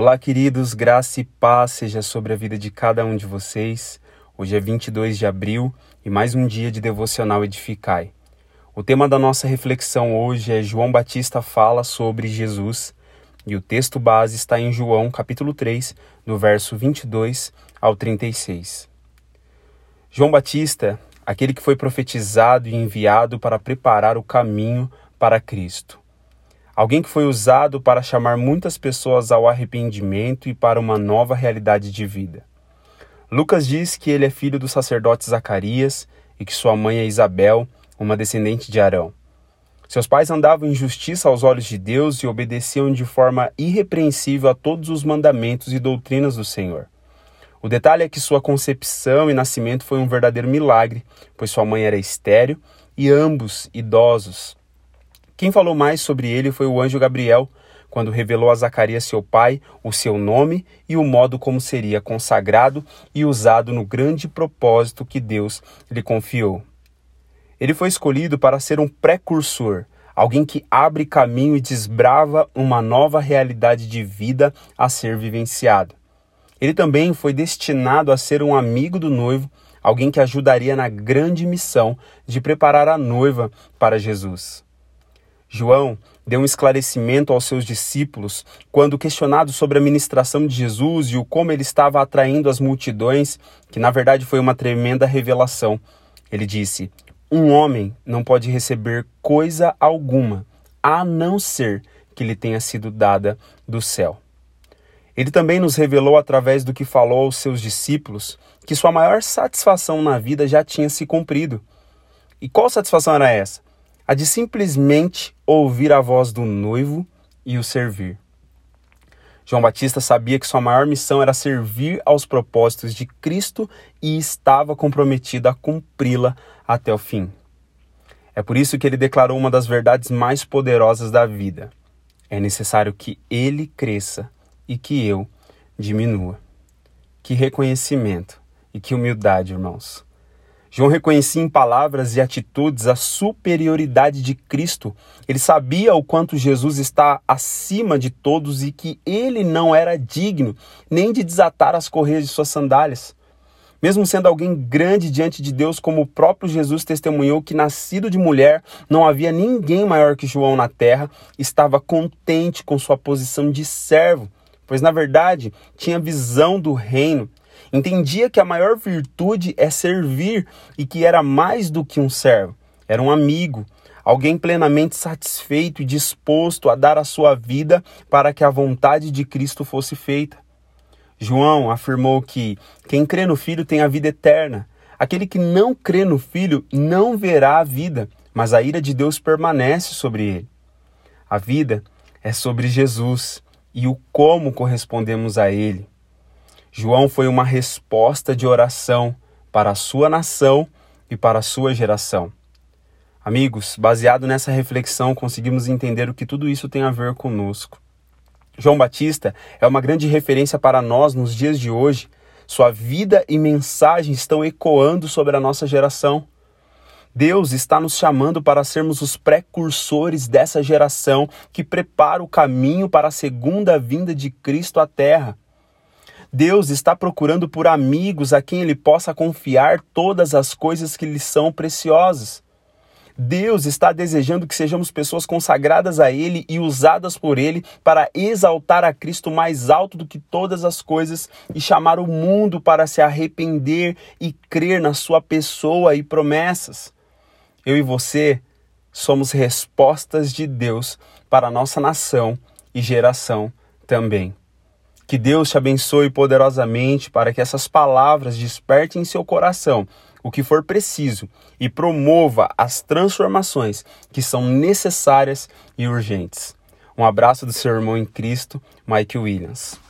Olá, queridos, graça e paz seja sobre a vida de cada um de vocês. Hoje é 22 de abril e mais um dia de devocional Edificai. O tema da nossa reflexão hoje é João Batista fala sobre Jesus e o texto base está em João, capítulo 3, no verso 22 ao 36. João Batista, aquele que foi profetizado e enviado para preparar o caminho para Cristo. Alguém que foi usado para chamar muitas pessoas ao arrependimento e para uma nova realidade de vida. Lucas diz que ele é filho do sacerdote Zacarias e que sua mãe é Isabel, uma descendente de Arão. Seus pais andavam em justiça aos olhos de Deus e obedeciam de forma irrepreensível a todos os mandamentos e doutrinas do Senhor. O detalhe é que sua concepção e nascimento foi um verdadeiro milagre, pois sua mãe era estéril e ambos idosos. Quem falou mais sobre ele foi o anjo Gabriel, quando revelou a Zacarias seu pai o seu nome e o modo como seria consagrado e usado no grande propósito que Deus lhe confiou. Ele foi escolhido para ser um precursor, alguém que abre caminho e desbrava uma nova realidade de vida a ser vivenciada. Ele também foi destinado a ser um amigo do noivo, alguém que ajudaria na grande missão de preparar a noiva para Jesus. João deu um esclarecimento aos seus discípulos quando questionado sobre a ministração de Jesus e o como ele estava atraindo as multidões, que na verdade foi uma tremenda revelação. Ele disse: Um homem não pode receber coisa alguma, a não ser que lhe tenha sido dada do céu. Ele também nos revelou através do que falou aos seus discípulos que sua maior satisfação na vida já tinha se cumprido. E qual satisfação era essa? A de simplesmente ouvir a voz do noivo e o servir. João Batista sabia que sua maior missão era servir aos propósitos de Cristo e estava comprometido a cumpri-la até o fim. É por isso que ele declarou uma das verdades mais poderosas da vida: é necessário que ele cresça e que eu diminua. Que reconhecimento e que humildade, irmãos. João reconhecia em palavras e atitudes a superioridade de Cristo. Ele sabia o quanto Jesus está acima de todos e que ele não era digno nem de desatar as correias de suas sandálias. Mesmo sendo alguém grande diante de Deus, como o próprio Jesus testemunhou que, nascido de mulher, não havia ninguém maior que João na terra, estava contente com sua posição de servo, pois na verdade tinha visão do reino Entendia que a maior virtude é servir e que era mais do que um servo, era um amigo, alguém plenamente satisfeito e disposto a dar a sua vida para que a vontade de Cristo fosse feita. João afirmou que quem crê no Filho tem a vida eterna. Aquele que não crê no Filho não verá a vida, mas a ira de Deus permanece sobre ele. A vida é sobre Jesus e o como correspondemos a ele. João foi uma resposta de oração para a sua nação e para a sua geração. Amigos, baseado nessa reflexão, conseguimos entender o que tudo isso tem a ver conosco. João Batista é uma grande referência para nós nos dias de hoje. Sua vida e mensagem estão ecoando sobre a nossa geração. Deus está nos chamando para sermos os precursores dessa geração que prepara o caminho para a segunda vinda de Cristo à Terra. Deus está procurando por amigos a quem ele possa confiar todas as coisas que lhe são preciosas. Deus está desejando que sejamos pessoas consagradas a Ele e usadas por Ele para exaltar a Cristo mais alto do que todas as coisas e chamar o mundo para se arrepender e crer na Sua pessoa e promessas. Eu e você somos respostas de Deus para a nossa nação e geração também. Que Deus te abençoe poderosamente para que essas palavras despertem em seu coração o que for preciso e promova as transformações que são necessárias e urgentes. Um abraço do seu irmão em Cristo, Mike Williams.